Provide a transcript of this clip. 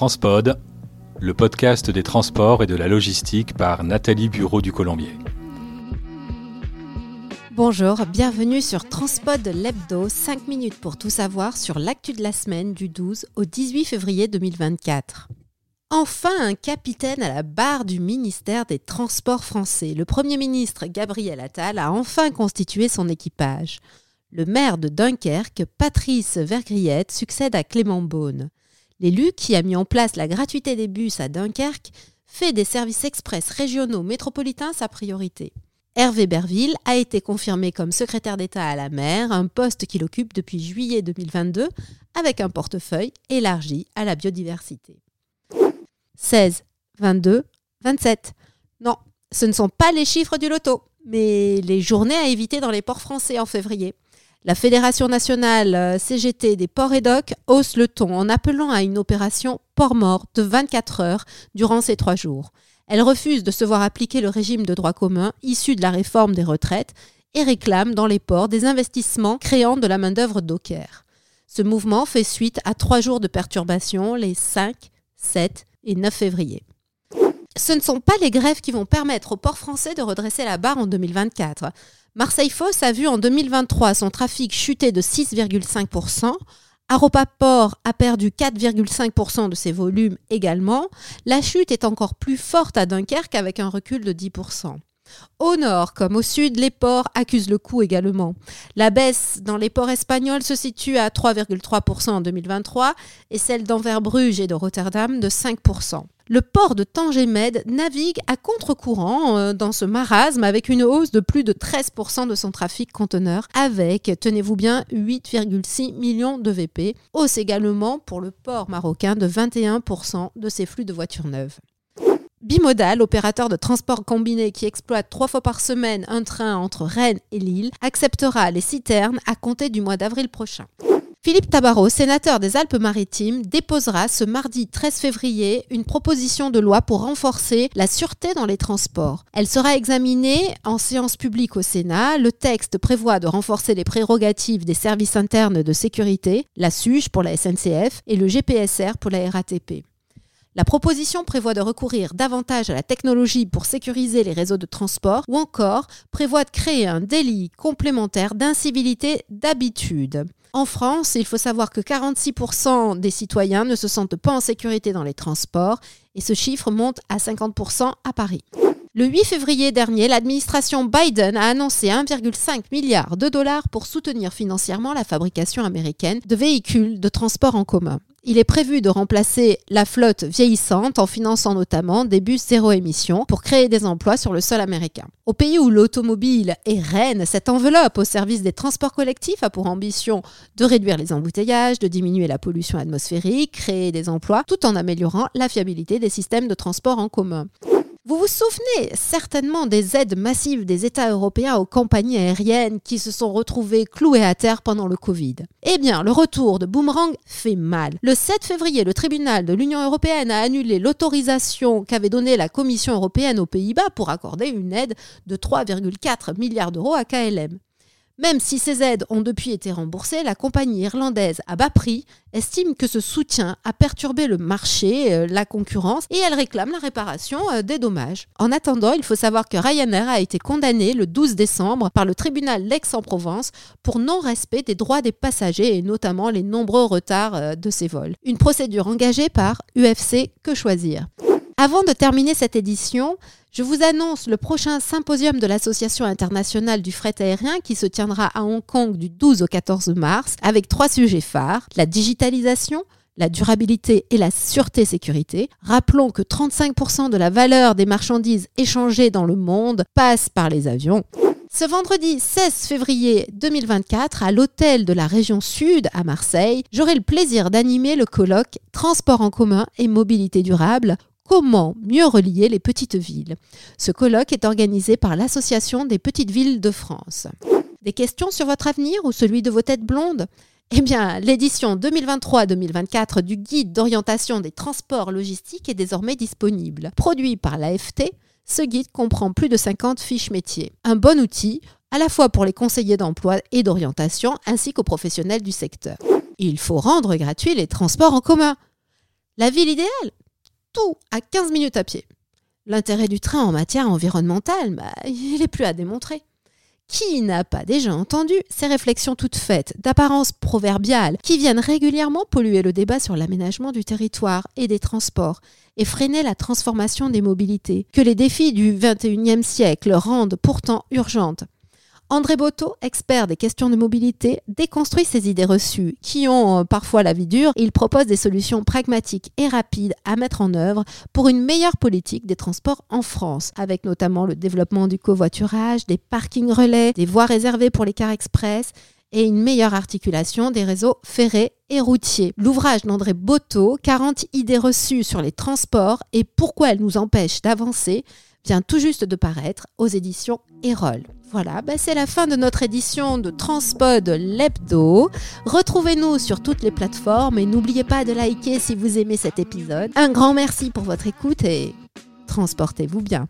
Transpod, le podcast des transports et de la logistique par Nathalie Bureau du Colombier. Bonjour, bienvenue sur Transpod l'Hebdo, 5 minutes pour tout savoir sur l'actu de la semaine du 12 au 18 février 2024. Enfin, un capitaine à la barre du ministère des Transports français. Le Premier ministre Gabriel Attal a enfin constitué son équipage. Le maire de Dunkerque, Patrice Vergriette, succède à Clément Beaune. L'élu, qui a mis en place la gratuité des bus à Dunkerque, fait des services express régionaux métropolitains sa priorité. Hervé Berville a été confirmé comme secrétaire d'État à la mer, un poste qu'il occupe depuis juillet 2022, avec un portefeuille élargi à la biodiversité. 16, 22, 27. Non, ce ne sont pas les chiffres du loto, mais les journées à éviter dans les ports français en février. La Fédération nationale euh, CGT des ports et docks hausse le ton en appelant à une opération port mort de 24 heures durant ces trois jours. Elle refuse de se voir appliquer le régime de droit commun issu de la réforme des retraites et réclame dans les ports des investissements créant de la main-d'œuvre docker. Ce mouvement fait suite à trois jours de perturbations les 5, 7 et 9 février. Ce ne sont pas les grèves qui vont permettre au port français de redresser la barre en 2024. Marseille Fosse a vu en 2023 son trafic chuter de 6,5%. Aropa Port a perdu 4,5% de ses volumes également. La chute est encore plus forte à Dunkerque avec un recul de 10%. Au nord comme au sud, les ports accusent le coup également. La baisse dans les ports espagnols se situe à 3,3% en 2023 et celle d'Anvers Bruges et de Rotterdam de 5%. Le port de Tanger-Med navigue à contre-courant euh, dans ce marasme avec une hausse de plus de 13% de son trafic conteneur avec, tenez-vous bien, 8,6 millions de VP. Hausse également pour le port marocain de 21% de ses flux de voitures neuves. Bimodal, opérateur de transport combiné qui exploite trois fois par semaine un train entre Rennes et Lille, acceptera les citernes à compter du mois d'avril prochain. Philippe Tabarot, sénateur des Alpes-Maritimes, déposera ce mardi 13 février une proposition de loi pour renforcer la sûreté dans les transports. Elle sera examinée en séance publique au Sénat. Le texte prévoit de renforcer les prérogatives des services internes de sécurité, la SUGE pour la SNCF et le GPSR pour la RATP. La proposition prévoit de recourir davantage à la technologie pour sécuriser les réseaux de transport ou encore prévoit de créer un délit complémentaire d'incivilité d'habitude. En France, il faut savoir que 46% des citoyens ne se sentent pas en sécurité dans les transports et ce chiffre monte à 50% à Paris. Le 8 février dernier, l'administration Biden a annoncé 1,5 milliard de dollars pour soutenir financièrement la fabrication américaine de véhicules de transport en commun. Il est prévu de remplacer la flotte vieillissante en finançant notamment des bus zéro émission pour créer des emplois sur le sol américain. Au pays où l'automobile est reine, cette enveloppe au service des transports collectifs a pour ambition de réduire les embouteillages, de diminuer la pollution atmosphérique, créer des emplois, tout en améliorant la fiabilité des systèmes de transport en commun. Vous vous souvenez certainement des aides massives des États européens aux compagnies aériennes qui se sont retrouvées clouées à terre pendant le Covid. Eh bien, le retour de Boomerang fait mal. Le 7 février, le tribunal de l'Union européenne a annulé l'autorisation qu'avait donnée la Commission européenne aux Pays-Bas pour accorder une aide de 3,4 milliards d'euros à KLM. Même si ces aides ont depuis été remboursées, la compagnie irlandaise à bas prix estime que ce soutien a perturbé le marché, euh, la concurrence, et elle réclame la réparation euh, des dommages. En attendant, il faut savoir que Ryanair a été condamné le 12 décembre par le tribunal d'Aix-en-Provence pour non-respect des droits des passagers et notamment les nombreux retards euh, de ses vols. Une procédure engagée par UFC Que Choisir? Avant de terminer cette édition, je vous annonce le prochain symposium de l'Association internationale du fret aérien qui se tiendra à Hong Kong du 12 au 14 mars avec trois sujets phares, la digitalisation, la durabilité et la sûreté-sécurité. Rappelons que 35% de la valeur des marchandises échangées dans le monde passe par les avions. Ce vendredi 16 février 2024, à l'hôtel de la région Sud à Marseille, j'aurai le plaisir d'animer le colloque Transport en commun et mobilité durable Comment mieux relier les petites villes? Ce colloque est organisé par l'Association des petites villes de France. Des questions sur votre avenir ou celui de vos têtes blondes? Eh bien, l'édition 2023-2024 du guide d'orientation des transports logistiques est désormais disponible. Produit par l'AFT, ce guide comprend plus de 50 fiches métiers. Un bon outil à la fois pour les conseillers d'emploi et d'orientation ainsi qu'aux professionnels du secteur. Il faut rendre gratuits les transports en commun. La ville idéale? Tout à 15 minutes à pied. L'intérêt du train en matière environnementale, bah, il n'est plus à démontrer. Qui n'a pas déjà entendu ces réflexions toutes faites, d'apparence proverbiale, qui viennent régulièrement polluer le débat sur l'aménagement du territoire et des transports et freiner la transformation des mobilités, que les défis du XXIe siècle rendent pourtant urgentes? André Boto, expert des questions de mobilité, déconstruit ces idées reçues qui ont euh, parfois la vie dure. Il propose des solutions pragmatiques et rapides à mettre en œuvre pour une meilleure politique des transports en France, avec notamment le développement du covoiturage, des parkings relais, des voies réservées pour les cars express et une meilleure articulation des réseaux ferrés et routiers. L'ouvrage d'André Boto, 40 idées reçues sur les transports et pourquoi elles nous empêchent d'avancer, vient tout juste de paraître aux éditions Erol. Voilà, bah, c'est la fin de notre édition de Transpod l'hebdo. Retrouvez-nous sur toutes les plateformes et n'oubliez pas de liker si vous aimez cet épisode. Un grand merci pour votre écoute et transportez-vous bien.